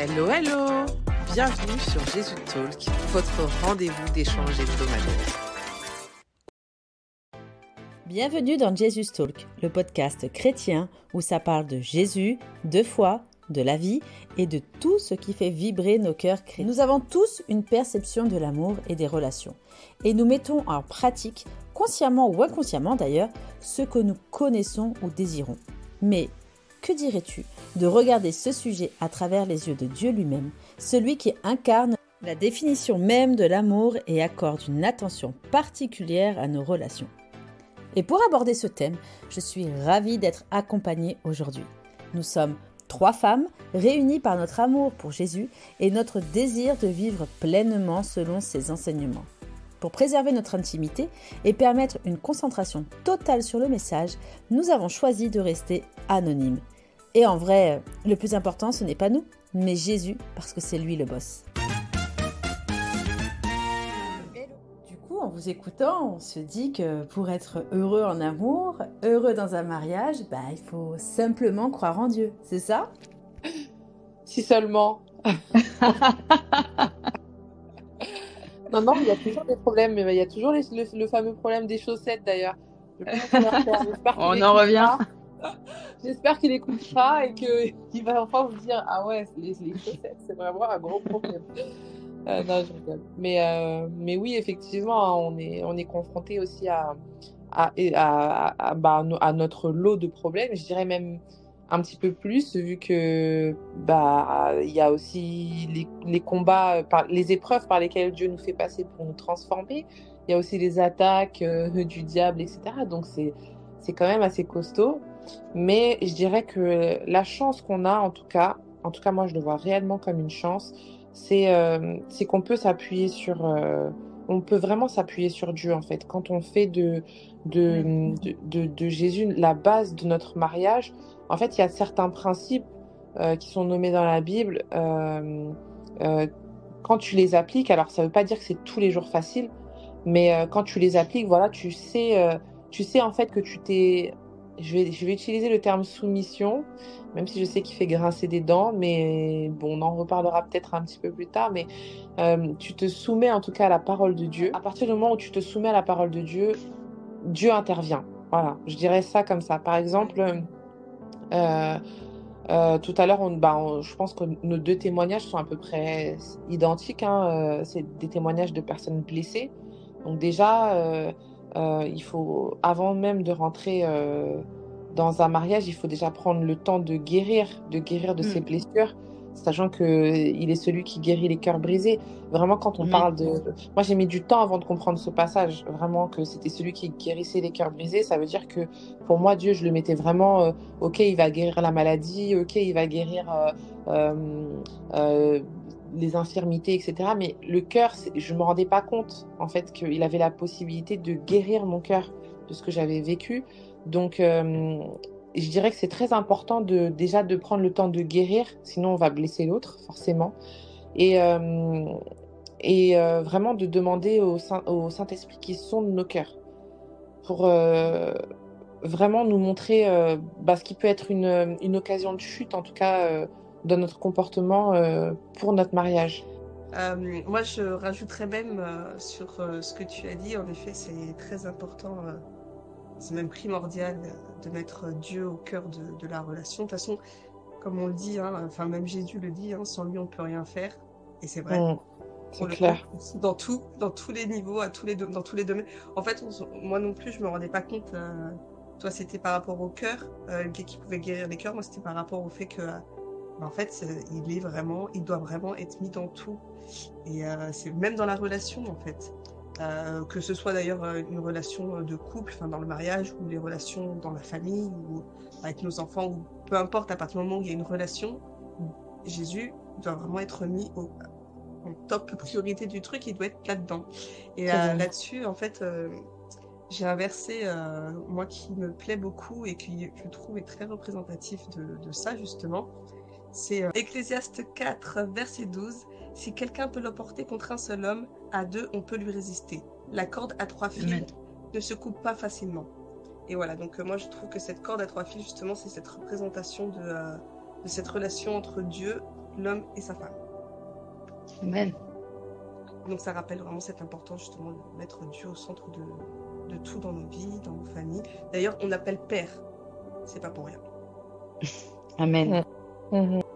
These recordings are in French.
Hello, hello Bienvenue sur Jésus Talk, votre rendez-vous d'échange hebdomadaire. Bienvenue dans Jesus Talk, le podcast chrétien où ça parle de Jésus, de foi, de la vie et de tout ce qui fait vibrer nos cœurs chrétiens. Nous avons tous une perception de l'amour et des relations et nous mettons en pratique, consciemment ou inconsciemment d'ailleurs, ce que nous connaissons ou désirons. Mais que dirais-tu de regarder ce sujet à travers les yeux de Dieu lui-même, celui qui incarne la définition même de l'amour et accorde une attention particulière à nos relations Et pour aborder ce thème, je suis ravie d'être accompagnée aujourd'hui. Nous sommes trois femmes réunies par notre amour pour Jésus et notre désir de vivre pleinement selon ses enseignements. Pour préserver notre intimité et permettre une concentration totale sur le message, nous avons choisi de rester anonymes. Et en vrai, le plus important, ce n'est pas nous, mais Jésus, parce que c'est lui le boss. Du coup, en vous écoutant, on se dit que pour être heureux en amour, heureux dans un mariage, bah, il faut simplement croire en Dieu, c'est ça? Si seulement. non, non, il y a toujours des problèmes, mais il y a toujours le, fameux problème des chaussettes d'ailleurs. On en revient. J'espère qu'il écoutera et qu'il va enfin vous dire Ah ouais, les, les chaussettes, c'est vraiment un gros problème. Euh, non, je rigole. Mais, euh, mais oui, effectivement, hein, on est, on est confronté aussi à, à, à, bah, à, notre lot de problèmes. Je dirais même un petit peu plus, vu que bah il y a aussi les, combats, les épreuves par lesquelles Dieu nous fait passer pour nous transformer. Il y a aussi les attaques euh, du diable, etc. Donc c'est c'est quand même assez costaud. Mais je dirais que la chance qu'on a, en tout cas, en tout cas moi je le vois réellement comme une chance, c'est euh, qu'on peut s'appuyer sur, euh, on peut vraiment s'appuyer sur Dieu en fait. Quand on fait de de, de, de, Jésus la base de notre mariage, en fait il y a certains principes euh, qui sont nommés dans la Bible. Euh, quand tu les appliques, alors ça ne veut pas dire que c'est tous les jours facile, mais quand tu les appliques, voilà, tu sais, tu sais en fait que tu t'es je vais, utiliser le terme soumission, même si je sais qu'il fait grincer des dents, mais bon, on en reparlera peut-être un petit peu plus tard, mais euh, tu te soumets en tout cas à la parole de Dieu. À partir du moment où tu te soumets à la parole de Dieu, Dieu intervient. Voilà, je dirais ça comme ça. Par exemple, euh, euh, tout à l'heure, bah, je pense que nos deux témoignages sont à peu près identiques. Hein, c'est des témoignages de personnes blessées. Donc déjà, il faut, avant même de rentrer euh, dans un mariage, il faut déjà prendre le temps de guérir, de guérir de ses mmh. blessures, sachant que il est celui qui guérit les cœurs brisés. Vraiment, quand on mmh. parle de, moi j'ai mis du temps avant de comprendre ce passage, vraiment que c'était celui qui guérissait les cœurs brisés. Ça veut dire que pour moi, Dieu, je le mettais vraiment, euh, ok, il va guérir la maladie, ok, il va guérir les infirmités, etc. Mais le cœur, je ne me rendais pas compte, en fait, qu'il avait la possibilité de guérir mon cœur de ce que j'avais vécu. Donc, euh, je dirais que c'est très important de déjà de prendre le temps de guérir, sinon on va blesser l'autre, forcément. Et, euh, et euh, vraiment de demander au, Saint, au Saint-Esprit qui sonde nos cœurs pour vraiment nous montrer bah, ce qui peut être une, une, occasion de chute, en tout cas dans notre comportement euh, pour notre mariage. Euh, moi, je rajouterais même euh, sur ce que tu as dit. En effet, c'est très important, c'est même primordial de mettre Dieu au cœur de, la relation. De toute façon, comme on le dit, hein, enfin même Jésus le dit, hein, sans lui on peut rien faire. Et c'est vrai. Mmh, c'est clair. Dans tout, dans tous les niveaux, à tous les dans tous les domaines. En fait, moi non plus, je me rendais pas compte. toi, c'était par rapport au cœur, qui pouvait guérir les cœurs. Moi, c'était par rapport au fait que en fait, il est vraiment, il doit vraiment être mis dans tout. Et euh, c'est même dans la relation, en fait. Euh, que ce soit d'ailleurs euh, une relation de couple, enfin dans le mariage, ou les relations dans la famille, ou avec nos enfants, ou peu importe, à partir du moment où il y a une relation, Jésus doit vraiment être mis au, en top priorité du truc, il doit être là-dedans. Et là-dessus, en fait, j'ai un verset, moi, qui me plaît beaucoup et qui, je trouve, est très représentatif de, de ça, justement. C'est euh, Ecclésiaste 4, verset 12. Si quelqu'un peut l'emporter contre un seul homme, à deux, on peut lui résister. La corde à trois fils ne se coupe pas facilement. Et voilà, donc euh, moi je trouve que cette corde à trois fils, justement, c'est cette représentation de, euh, de, cette relation entre Dieu, l'homme et sa femme. Amen. Donc ça rappelle vraiment cette importance justement de mettre Dieu au centre de, de tout dans nos vies, dans nos familles. D'ailleurs, on appelle père. C'est pas pour rien. Amen. Mhm. Ce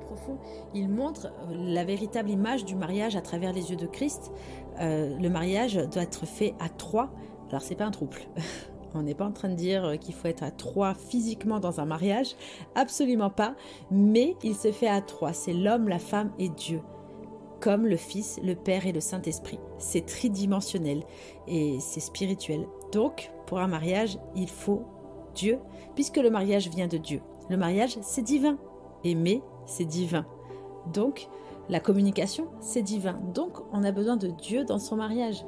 profond. Il montre euh, la véritable image du mariage à travers les yeux de Christ. Euh, le mariage doit être fait à trois. Alors c'est pas un trouble. On n'est pas en train de dire euh, qu'il faut être à trois physiquement dans un mariage, absolument pas. Mais il se fait à trois. C'est l'homme, la femme et Dieu, comme le Fils, le Père et le Saint Esprit. C'est tridimensionnel et c'est spirituel. Donc, pour un mariage, il faut Dieu, puisque le mariage vient de Dieu. Le mariage, c'est divin. Aimer, c'est divin. Donc, la communication, c'est divin. Donc, on a besoin de Dieu dans son mariage.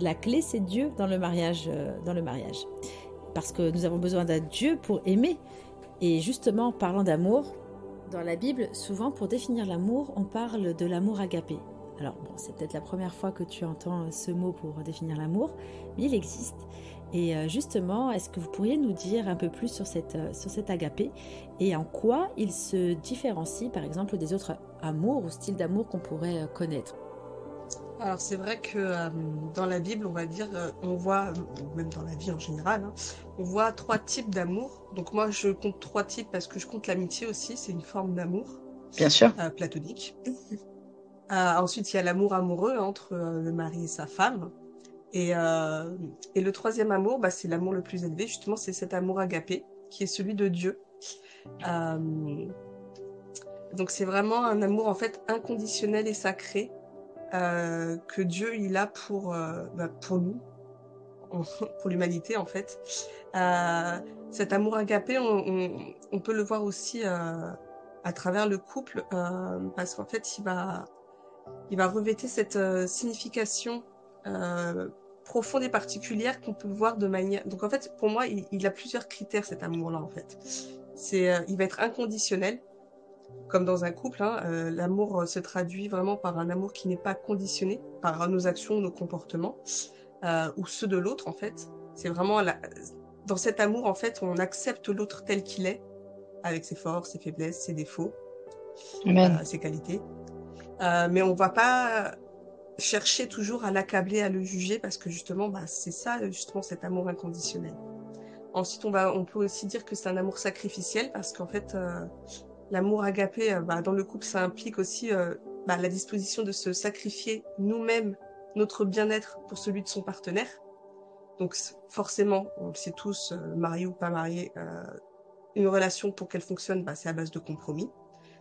La clé, c'est Dieu dans le mariage, euh, dans le mariage. Parce que nous avons besoin d'un Dieu pour aimer. Et justement, en parlant d'amour, dans la Bible, souvent pour définir l'amour, on parle de l'amour agapé. Alors c'est peut-être la première fois que tu entends ce mot pour définir l'amour, mais il existe. Et euh, justement, est-ce que vous pourriez nous dire un peu plus sur, cette, euh, sur cet agapé et en quoi il se différencie par exemple des autres amours ou styles d'amour qu'on pourrait euh, connaître? Alors c'est vrai que euh, dans la Bible, on va dire, euh, on voit, même dans la vie en général, hein, on voit trois types d'amour. Donc moi, je compte trois types parce que je compte l'amitié aussi, c'est une forme d'amour Bien sûr. euh, platonique. Euh, ensuite, il y a l'amour amoureux entre euh, le mari et sa femme. Et, euh, et le troisième amour, bah, c'est l'amour le plus élevé, justement, c'est cet amour agapé, qui est celui de Dieu. Euh, donc c'est vraiment un amour en fait inconditionnel et sacré euh, que Dieu il a pour bah, pour nous, pour l'humanité en fait. Cet amour agapé, on, peut le voir aussi à travers le couple, parce qu'en fait il va il va revêter cette signification profonde et particulière qu'on peut voir de manière. Donc en fait, pour moi, il, il a plusieurs critères cet amour-là en fait. C'est, euh, il va être inconditionnel, comme dans un couple. Hein, euh, l'amour euh, se traduit vraiment par un amour qui n'est pas conditionné par nos actions, nos comportements euh, ou ceux de l'autre en fait. C'est vraiment la... dans cet amour en fait, on accepte l'autre tel qu'il est, avec ses forces, ses faiblesses, ses défauts, ses qualités. Mais on va pas chercher toujours à l'accabler, à le juger, parce que justement, bah, c'est ça, justement, cet amour inconditionnel. Ensuite, on va, on peut aussi dire que c'est un amour sacrificiel, parce qu'en fait, euh, l'amour agapé, euh, bah, dans le couple, ça implique aussi euh, bah, la disposition de se sacrifier nous-mêmes, notre bien-être pour celui de son partenaire. Donc, forcément, on le sait tous, euh, marié ou pas marié, euh, une relation pour qu'elle fonctionne, bah, c'est à base de compromis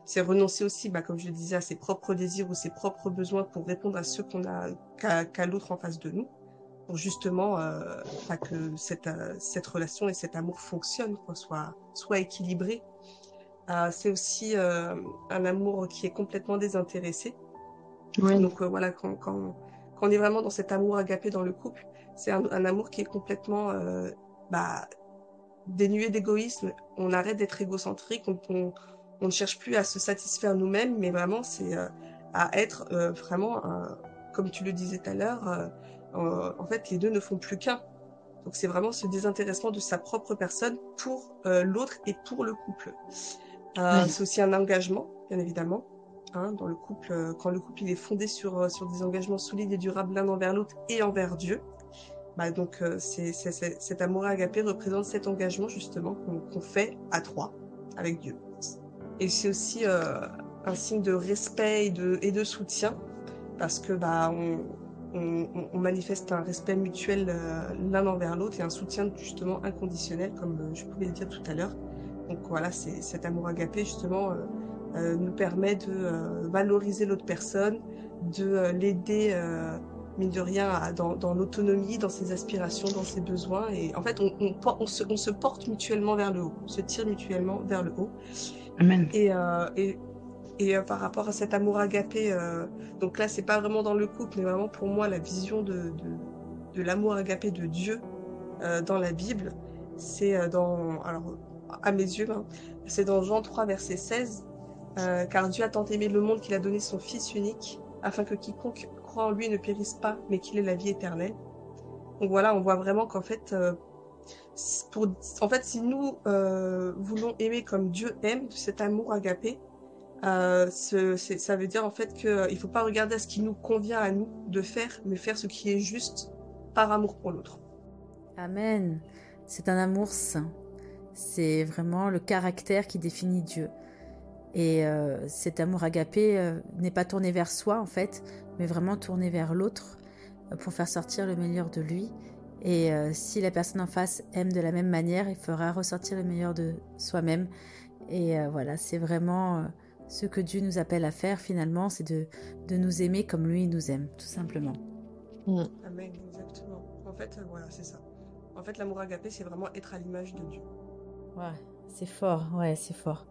c'est renoncer aussi, bah, comme je le disais, à ses propres désirs ou ses propres besoins pour répondre à ceux qu'on a qu'a l'autre en face de nous, pour justement euh, pas que cette euh, cette relation et cet amour fonctionnent, quoi, soit soit équilibré. Euh, c'est aussi euh, un amour qui est complètement désintéressé. Oui. Donc euh, voilà, quand, quand quand on est vraiment dans cet amour agapé dans le couple, c'est un, un amour qui est complètement euh, bah, dénué d'égoïsme. On arrête d'être égocentrique, on, on on ne cherche plus à se satisfaire nous-mêmes, mais vraiment c'est euh, à être euh, vraiment, comme tu le disais tout à l'heure, euh, en fait les deux ne font plus qu'un. Donc c'est vraiment ce désintéressement de sa propre personne pour l'autre et pour le couple. Oui. C'est aussi un engagement, bien évidemment. Hein, dans le couple, quand le couple il est fondé sur sur des engagements solides et durables l'un envers l'autre et envers Dieu, bah donc euh, c'est c'est- c'est- cet amour agapé représente cet engagement justement qu'on qu'on fait à trois avec Dieu. Et c'est aussi euh, un signe de respect et de, et de soutien parce que bah on, on, on manifeste un respect mutuel euh, l'un envers l'autre et un soutien justement inconditionnel comme euh, je pouvais le dire tout à l'heure. Donc voilà, cet amour agapé justement euh, nous permet de euh, valoriser l'autre personne, de l'aider mine de rien dans, dans l'autonomie, dans ses aspirations, dans ses besoins et en fait on, on, on se, on se porte mutuellement vers le haut, on se tire mutuellement vers le haut. Amen. Et, euh, et, et euh, par rapport à cet amour agapé, euh, donc là, c'est pas vraiment dans le couple, mais vraiment pour moi, la vision de, de, l'amour agapé de Dieu euh, dans la Bible, c'est euh, dans, alors, à mes yeux, hein, c'est dans Jean 3, verset 16, euh, car Dieu a tant aimé le monde qu'il a donné son Fils unique, afin que quiconque croit en lui ne périsse pas, mais qu'il ait la vie éternelle. Donc voilà, on voit vraiment qu'en fait, euh, en fait, si nous euh, voulons aimer comme Dieu aime, cet amour agapé, Euh, ça veut dire en fait qu'il ne faut pas regarder à ce qui nous convient à nous de faire, mais faire ce qui est juste par amour pour l'autre. Amen. C'est un amour saint. C'est vraiment le caractère qui définit Dieu. Et euh, cet amour agapé euh, n'est pas tourné vers soi en fait, mais vraiment tourné vers l'autre euh, pour faire sortir le meilleur de lui. Et euh, si la personne en face aime de la même manière, il fera ressortir le meilleur de soi-même. Et euh, voilà, c'est vraiment euh, ce que Dieu nous appelle à faire finalement, c'est de, de nous aimer comme lui nous aime, tout simplement. Amen, exactement. En fait, euh, voilà, c'est ça. En fait, l'amour agapé, c'est vraiment être à l'image de Dieu. Ouais, c'est fort, ouais, c'est fort.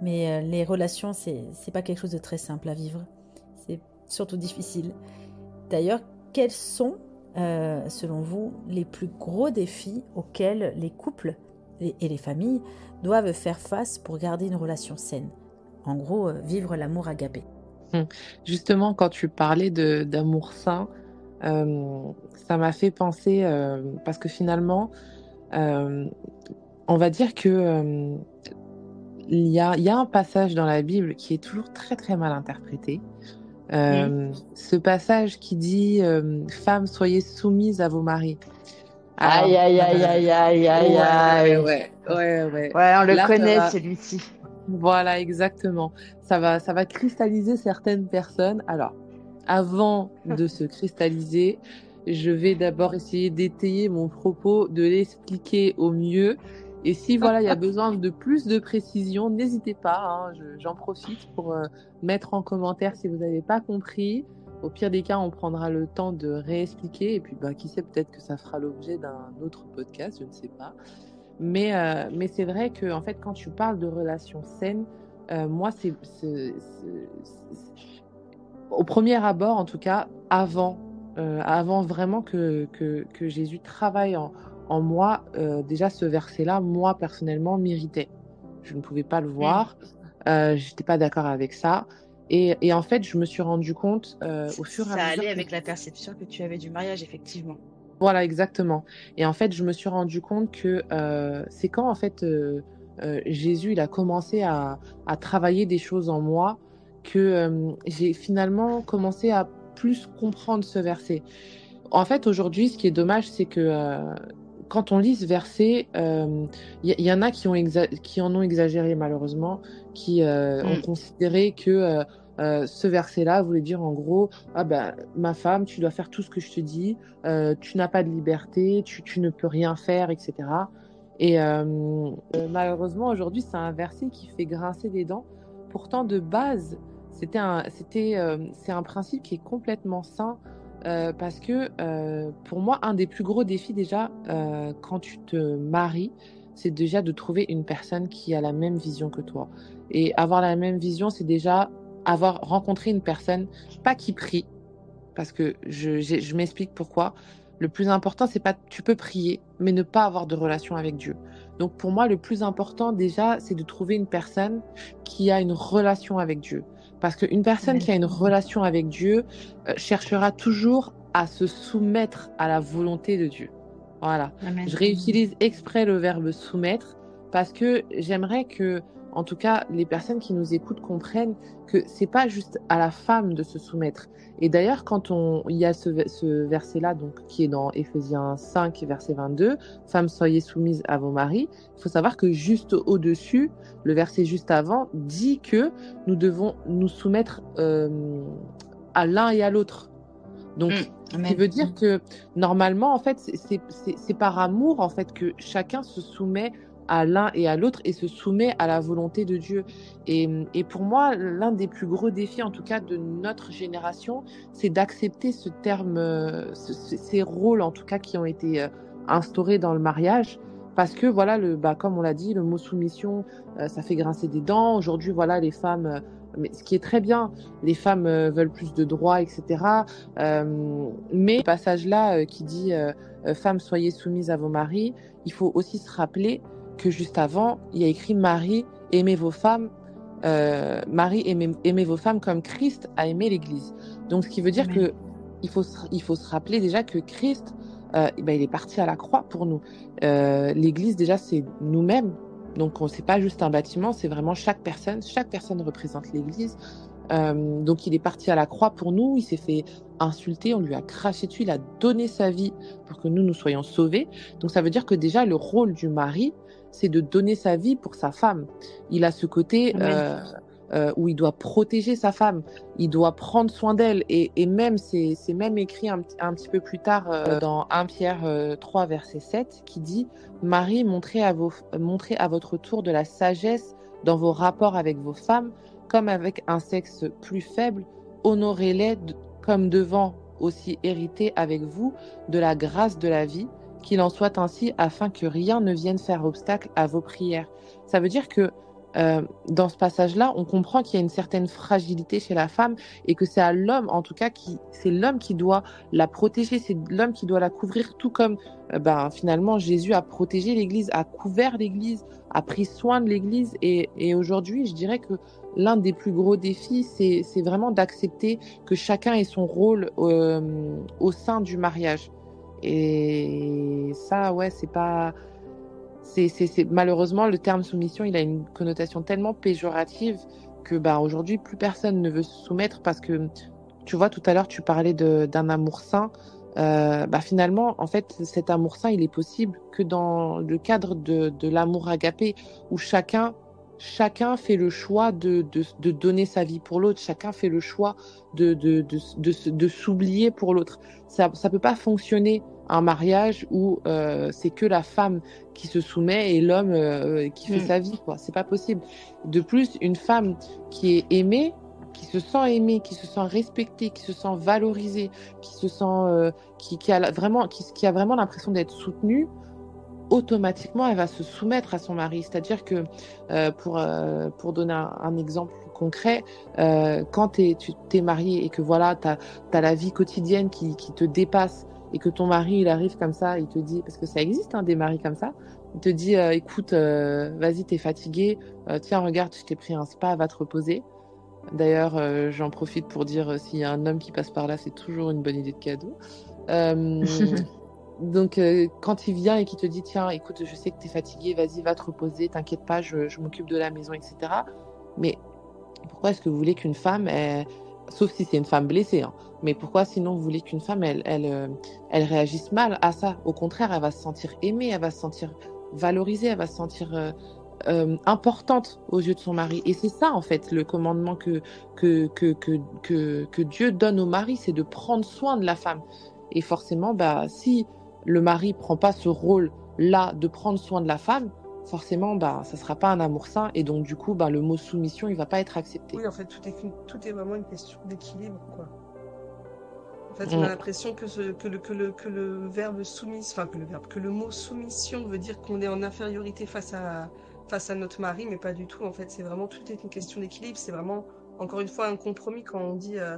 Mais euh, les relations, c'est c'est pas quelque chose de très simple à vivre. C'est surtout difficile. D'ailleurs, quels sont, euh, selon vous, les plus gros défis auxquels les couples et les familles doivent faire face pour garder une relation saine? En gros, euh, vivre l'amour agapé. Justement, quand tu parlais d'amour sain, euh, ça m'a fait penser parce que finalement, on va dire que il y y a un passage dans la Bible qui est toujours très très mal interprété. Euh, Ce passage qui dit euh, Femmes, soyez soumises à vos maris. Alors, Aïe, aïe, aïe, aïe, aïe, aïe, aïe. ouais, ouais, ouais. Ouais, on le Là, connaît, va. celui-ci. Voilà, exactement. Ça va, ça va cristalliser certaines personnes. Alors, avant de se cristalliser, je vais d'abord essayer d'étayer mon propos, de l'expliquer au mieux. Et si voilà, il y a besoin de plus de précision, n'hésitez pas. hein, je- J'en profite pour euh, mettre en commentaire si vous n'avez pas compris. Au pire des cas, on prendra le temps de réexpliquer. Et puis, bah, qui sait, peut-être que ça fera l'objet d'un autre podcast, je ne sais pas. Mais, euh, mais c'est vrai que fait, quand tu parles de relations saines, euh, moi, c'est au premier abord, en tout cas, avant, avant vraiment que, que, que Jésus travaille en, en moi, euh, déjà ce verset-là, moi personnellement, m'irritait. Je ne pouvais pas le voir, euh, j'étais pas d'accord avec ça. Et, et en fait, je me suis rendu compte euh, au fur et à Ça mesure. allait que- avec la perception que tu avais du mariage, effectivement. voilà, exactement. Et en fait, je me suis rendu compte que euh, c'est quand en fait Jésus il a commencé à, à travailler des choses en moi que j'ai finalement commencé à plus comprendre ce verset. En fait, aujourd'hui, ce qui est dommage, c'est que euh, quand on lit ce verset, euh, il y, il y en a qui, ont en ont exagéré malheureusement, qui euh, ont Mm. considéré que euh, euh, ce verset-là voulait dire en gros, ah ben ma femme, tu dois faire tout ce que je te dis, euh, tu n'as pas de liberté, tu, tu ne peux rien faire, etc. Et euh, euh, malheureusement, aujourd'hui, c'est un verset qui fait grincer des dents. Pourtant, de base, c'était un, c'était, euh, c'est un principe qui est complètement sain euh, parce que euh, pour moi, un des plus gros défis déjà, euh, quand tu te maries, c'est déjà de trouver une personne qui a la même vision que toi. Et avoir la même vision, c'est déjà avoir rencontré une personne, pas qui prie, parce que je, je m'explique pourquoi. Le plus important, c'est pas tu peux prier, mais ne pas avoir de relation avec Dieu. Donc pour moi, le plus important déjà, c'est de trouver une personne qui a une relation avec Dieu. Parce qu'une personne qui a une relation avec Dieu euh, cherchera toujours à se soumettre à la volonté de Dieu. Voilà. Amen. Je réutilise exprès le verbe soumettre parce que j'aimerais que, en tout cas, les personnes qui nous écoutent comprennent que c'est pas juste à la femme de se soumettre. Et d'ailleurs, quand on, il y a ce, ve- ce verset-là, donc, qui est dans Éphésiens 5, verset 22, Femmes, soyez soumises à vos maris. Il faut savoir que juste au-dessus, le verset juste avant dit que nous devons nous soumettre euh, à l'un et à l'autre. Donc, Mm. ce qui veut dire que normalement, en fait, c'est par amour en fait que chacun se soumet à l'un et à l'autre et se soumet à la volonté de Dieu. Et, et pour moi, l'un des plus gros défis, en tout cas de notre génération, c'est d'accepter ce terme, ce- ce- ces rôles en tout cas qui ont été euh, instaurés dans le mariage. Parce que voilà, le, bah, comme on l'a dit, le mot soumission, euh, ça fait grincer des dents. Aujourd'hui, voilà, les femmes, euh, mais ce qui est très bien, les femmes veulent plus de droits, etc. Mais ce passage-là qui dit Femmes, soyez soumises à vos maris, il faut aussi se rappeler que juste avant, il y a écrit Marie, aimez vos femmes, euh, Marie, aimez, aimez vos femmes comme Christ a aimé l'Église. Donc, ce qui veut dire Amen. que il faut, se, il faut se rappeler déjà que Christ, euh, eh ben, il est parti à la croix pour nous. Euh, L'Église, déjà, c'est nous-mêmes. Donc, on c'est pas juste un bâtiment, c'est vraiment chaque personne. Chaque personne représente l'Église. Donc, il est parti à la croix pour nous. Il s'est fait insulter, on lui a craché dessus, il a donné sa vie pour que nous nous soyons sauvés. Donc, ça veut dire que déjà le rôle du mari, c'est de donner sa vie pour sa femme. Il a ce côté euh, euh, où il doit protéger sa femme, il doit prendre soin d'elle. Et, et, même, c'est même écrit un, un, petit peu plus tard euh, dans 1 Pierre 3, verset 7, qui dit Marie, montrez à, vos, montrez à votre tour de la sagesse dans vos rapports avec vos femmes, comme avec un sexe plus faible, honorez-les comme devant aussi hériter avec vous de la grâce de la vie qu'il en soit ainsi afin que rien ne vienne faire obstacle à vos prières. Ça veut dire que euh, dans ce passage-là, on comprend qu'il y a une certaine fragilité chez la femme et que c'est à l'homme, en tout cas, c'est l'homme qui doit la protéger, c'est l'homme qui doit la couvrir, tout comme euh, ben, finalement Jésus a protégé l'Église, a couvert l'Église, a pris soin de l'Église. Et, et aujourd'hui, je dirais que l'un des plus gros défis, c'est vraiment d'accepter que chacun ait son rôle euh, au sein du mariage. Et ça, ouais, c'est pas. C'est, malheureusement le terme soumission, il a une connotation tellement péjorative que bah aujourd'hui plus personne ne veut se soumettre parce que tu vois tout à l'heure tu parlais d'un amour sain. Euh, bah finalement en fait cet amour sain il est possible que dans le cadre de, de l'amour agapé où chacun chacun fait le choix de, de, de donner sa vie pour l'autre, chacun fait le choix de, de, de s'oublier pour l'autre. Ça ne peut pas fonctionner un mariage où euh, c'est que la femme qui se soumet et l'homme euh, qui fait mm. sa vie. quoi. C'est pas possible. De plus, une femme qui est aimée, qui se sent aimée, qui se sent respectée, qui se sent valorisée, qui se sent, euh, qui, qui, a vraiment, qui, qui a vraiment l'impression d'être soutenue, automatiquement, elle va se soumettre à son mari. C'est-à-dire que, euh, pour, euh, pour donner un, un, exemple concret, euh, quand es, tu t'es marié et que voilà, tu as, la vie quotidienne qui, qui, te dépasse et que ton mari, il arrive comme ça, il te dit, parce que ça existe, hein, des maris comme ça, il te dit, euh, écoute, euh, vas-y, t'es fatigué, tiens, regarde, je t'ai pris un spa, va te reposer. D'ailleurs, j'en profite pour dire, s'il y a un homme qui passe par là, c'est toujours une bonne idée de cadeau. Donc, euh, quand il vient et qu'il te dit, tiens, écoute, je sais que tu es fatigué, vas-y, va te reposer, t'inquiète pas, je, je m'occupe de la maison, etc. Mais pourquoi est-ce que vous voulez qu'une femme, sauf si c'est une femme blessée, hein, mais pourquoi sinon vous voulez qu'une femme, elle, elle, euh, elle, réagisse mal à ça? Au contraire, elle va se sentir aimée, elle va se sentir valorisée, elle va se sentir euh, euh, importante aux yeux de son mari. Et c'est ça, en fait, le commandement que, que, que, que, que, que Dieu donne au mari, c'est de prendre soin de la femme. Et forcément, bah, si le mari prend pas ce rôle-là de prendre soin de la femme, forcément, bah, ça sera pas un amour sain. Et donc, du coup, bah, le mot soumission, il va pas être accepté. Oui, en fait, tout est, tout est vraiment une question d'équilibre, quoi. En fait, on a mm. l'impression que, que, le, que, le, que le verbe soumis, enfin, que le verbe, que le mot soumission veut dire qu'on est en infériorité face à, face à notre mari, mais pas du tout. En fait, c'est vraiment, tout est une question d'équilibre. C'est vraiment, encore une fois, un compromis quand on dit, euh,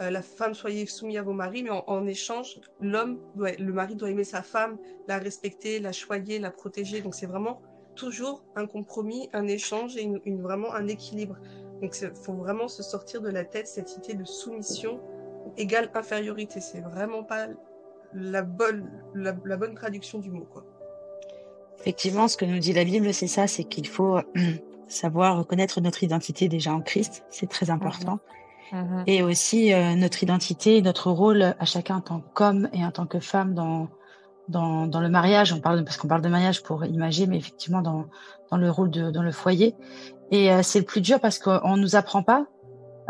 euh, la femme soyez soumise à vos maris, mais en, échange, l'homme, le mari doit aimer sa femme, la respecter, la choyer, la protéger. Donc c'est vraiment toujours un compromis, un échange et une, vraiment un équilibre. Donc il faut vraiment se sortir de la tête cette idée de soumission égale infériorité. C'est vraiment pas la bonne, la, bonne traduction du mot, quoi. Effectivement, ce que nous dit la Bible, c'est ça, c'est qu'il faut savoir reconnaître notre identité déjà en Christ. C'est très important. Mmh et aussi euh, notre identité, notre rôle à chacun en tant qu'homme et en tant que femme dans dans, dans le mariage. On parle parce qu'on parle de mariage pour imaginer, mais effectivement dans dans le rôle de dans le foyer. Et euh, c'est le plus dur parce qu'on nous apprend pas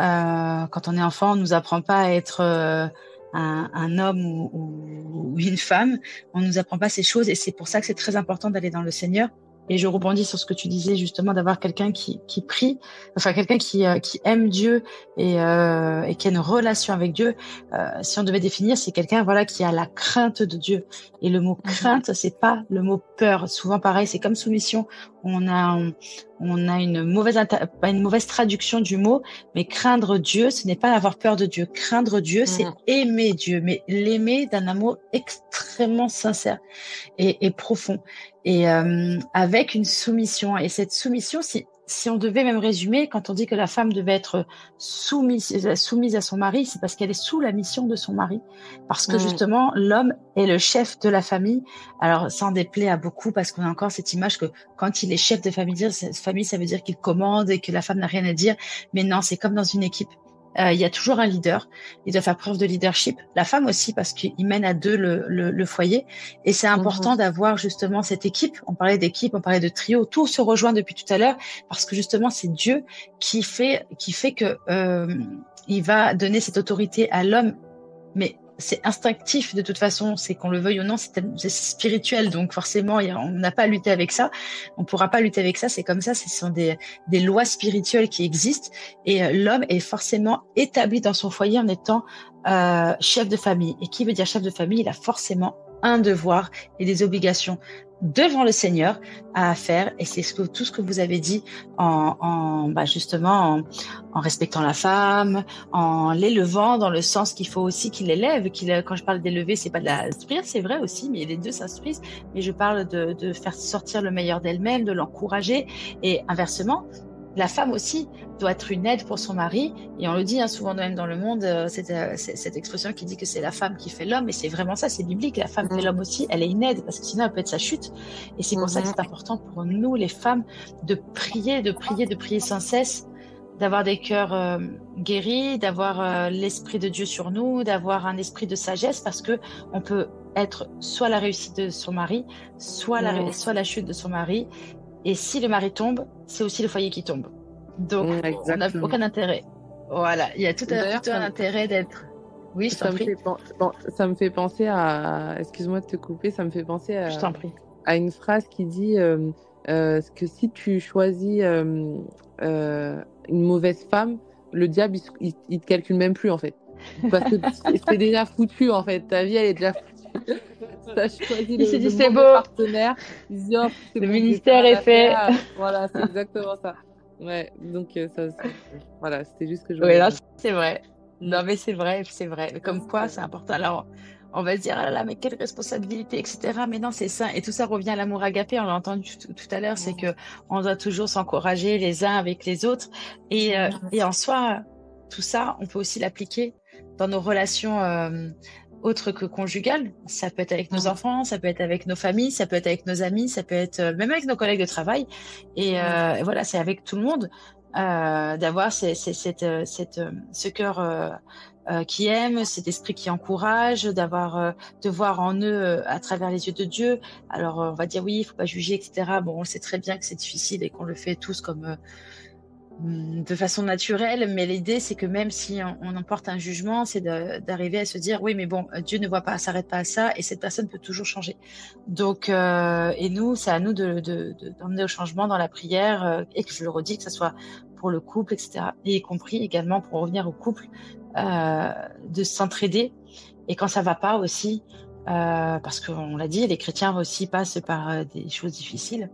euh, quand on est enfant, on nous apprend pas à être euh, un, un, homme ou, ou, une femme. On nous apprend pas ces choses et c'est pour ça que c'est très important d'aller dans le Seigneur et je rebondis sur ce que tu disais justement d'avoir quelqu'un qui, qui prie, enfin quelqu'un qui, euh, qui aime Dieu et, euh, et qui a une relation avec Dieu. Euh, si on devait définir, c'est quelqu'un voilà qui a la crainte de Dieu. Et le mot mhm. crainte, c'est pas le mot peur. Souvent pareil, c'est comme soumission. On a on a une mauvaise pas une mauvaise traduction du mot, mais craindre Dieu, ce n'est pas avoir peur de Dieu. Craindre Dieu, c'est mhm. aimer Dieu, mais l'aimer d'un amour extrêmement sincère et, et profond et euh, avec une soumission. Et cette soumission, si si on devait même résumer, quand on dit que la femme devait être soumise, soumise à son mari, c'est parce qu'elle est sous la mission de son mari. Parce que justement, l'homme est le chef de la famille. Alors, ça en déplaît à beaucoup parce qu'on a encore cette image que quand il est chef de famille, famille, ça veut dire qu'il commande et que la femme n'a rien à dire. Mais non, c'est comme dans une équipe. Euh, il y a toujours un leader. Il doit faire preuve de leadership. La femme aussi, parce qu'il mène à deux le, le, le foyer. Et c'est mhm. important d'avoir justement cette équipe. On parlait d'équipe, on parlait de trio. Tout se rejoint depuis tout à l'heure parce que justement, c'est Dieu qui fait, qui fait que euh, il va donner cette autorité à l'homme. Mais c'est instinctif de toute façon, c'est qu'on le veuille ou non, c'est spirituel, donc forcément on n'a pas à lutter avec ça, on pourra pas lutter avec ça, c'est comme ça, ce sont des, des lois spirituelles qui existent. Et euh, l'homme est forcément établi dans son foyer en étant euh, chef de famille. Et qui veut dire chef de famille, il a forcément un devoir et des obligations devant le Seigneur à faire. Et c'est ce que tout ce que vous avez dit en, en bah justement en, respectant la femme, en l'élevant dans le sens qu'il faut aussi qu'il élève, qu'il quand je parle d'élever c'est pas de la c'est vrai aussi mais les deux s'instruisent. Mais je parle de, de faire sortir le meilleur d'elle-même, de l'encourager. Et inversement la femme aussi doit être une aide pour son mari. Et on le dit hein, souvent même dans le monde, euh, euh, cette, expression qui dit que c'est la femme qui fait l'homme. Et c'est vraiment ça, c'est biblique. La femme fait mm. l'homme aussi. Elle est une aide parce que sinon elle peut être sa chute. Et c'est pour ça que mm-hmm. c'est important pour nous, les femmes, de prier, de prier, de prier sans cesse d'avoir des cœurs euh, guéris, d'avoir l'esprit de Dieu sur nous, d'avoir un esprit de sagesse, parce que on peut être soit la réussite de son mari, soit la, mm. soit la chute de son mari, et si le mari tombe, c'est aussi le foyer qui tombe. Donc, mm, on n'a aucun intérêt. Voilà, il y a tout, un, intérêt d'être. Oui, je ça, me fait ça me fait penser à. Excuse-moi de te couper, ça me fait penser à. Je t'en prie. À une phrase qui dit euh, euh, que si tu choisis euh, une mauvaise femme, le diable, il, il, te calcule même plus, en fait. Parce que c'est déjà foutu, en fait. Ta vie, elle est déjà foutue. Il s'est dit c'est beau. Partenaire. Oh, le ministère est fait. Voilà, c'est exactement ça. Ouais, donc euh, ça, voilà, c'était juste que je. Oui, là, c'est vrai. Non, mais c'est vrai, c'est vrai. Comme quoi, c'est important. Alors, on va se dire, ah là mais quelle responsabilité, etc. Mais non, c'est ça. Et tout ça revient à l'amour agapé. On l'a entendu tout, à l'heure, c'est que on doit toujours s'encourager les uns avec les autres. Et, euh, et en soi, tout ça, on peut aussi l'appliquer dans nos relations euh, autre que conjugal. Ça peut être avec nos enfants, ça peut être avec nos familles, ça peut être avec nos amis, ça peut être euh, même avec nos collègues de travail. Et euh, voilà, c'est avec tout le monde euh, d'avoir cette, cette, ce cœur euh, qui aime, cet esprit qui encourage, d'avoir, de voir en eux à travers les yeux de Dieu. Alors on va dire oui, il faut pas juger, etc. Bon, on sait très bien que c'est difficile et qu'on le fait tous comme de façon naturelle, mais l'idée c'est que même si on, emporte un jugement, c'est d'arriver à se dire oui, mais bon, Dieu ne voit pas, s'arrête pas à ça, et cette personne peut toujours changer. Donc, euh, et nous, c'est à nous de d'emmener au changement dans la prière, euh, et que je le redis, que ce soit pour le couple, etc. Et y compris également pour revenir au couple, euh, de s'entraider, et quand ça va pas aussi, parce qu'on l'a dit, les chrétiens aussi passent par des choses difficiles.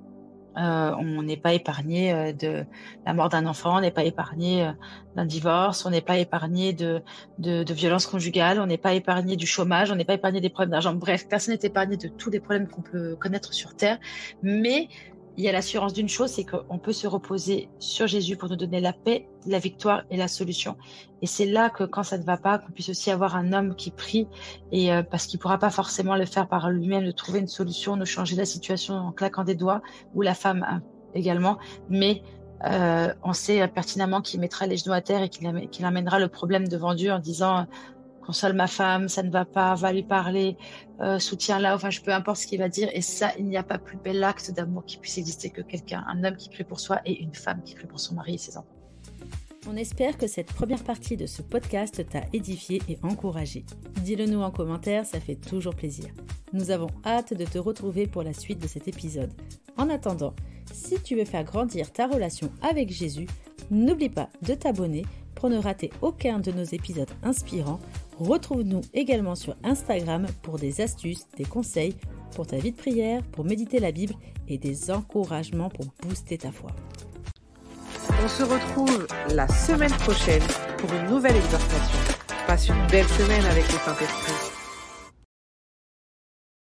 Euh, on n'est pas épargné euh, de la mort d'un enfant, on n'est pas épargné euh, d'un divorce, on n'est pas épargné de, de, de violences conjugales, on n'est pas épargné du chômage, on n'est pas épargné des problèmes d'argent. Bref, personne n'est épargné de tous les problèmes qu'on peut connaître sur Terre. Mais il y a l'assurance d'une chose, c'est qu'on peut se reposer sur Jésus pour nous donner la paix, la victoire et la solution. Et c'est là que quand ça ne va pas, qu'on puisse aussi avoir un homme qui prie, et euh, parce qu'il pourra pas forcément le faire par lui-même, de trouver une solution, de changer la situation en claquant des doigts, ou la femme hein, également, mais euh, on sait pertinemment qu'il mettra les genoux à terre et qu'il amènera le problème devant Dieu en disant console ma femme, ça ne va pas, va lui parler, euh, soutiens-la, enfin, je peux importe ce qu'il va dire. Et ça, il n'y a pas plus bel acte d'amour qui puisse exister que quelqu'un, un homme qui prie pour soi et une femme qui prie pour son mari et ses enfants. On espère que cette première partie de ce podcast t'a édifié et encouragé. Dis-le nous en commentaire, ça fait toujours plaisir. Nous avons hâte de te retrouver pour la suite de cet épisode. En attendant, si tu veux faire grandir ta relation avec Jésus, n'oublie pas de t'abonner pour ne rater aucun de nos épisodes inspirants Retrouve-nous également sur Instagram pour des astuces, des conseils pour ta vie de prière, pour méditer la Bible et des encouragements pour booster ta foi. On se retrouve la semaine prochaine pour une nouvelle exhortation. Passe une belle semaine avec le Saint-Esprit.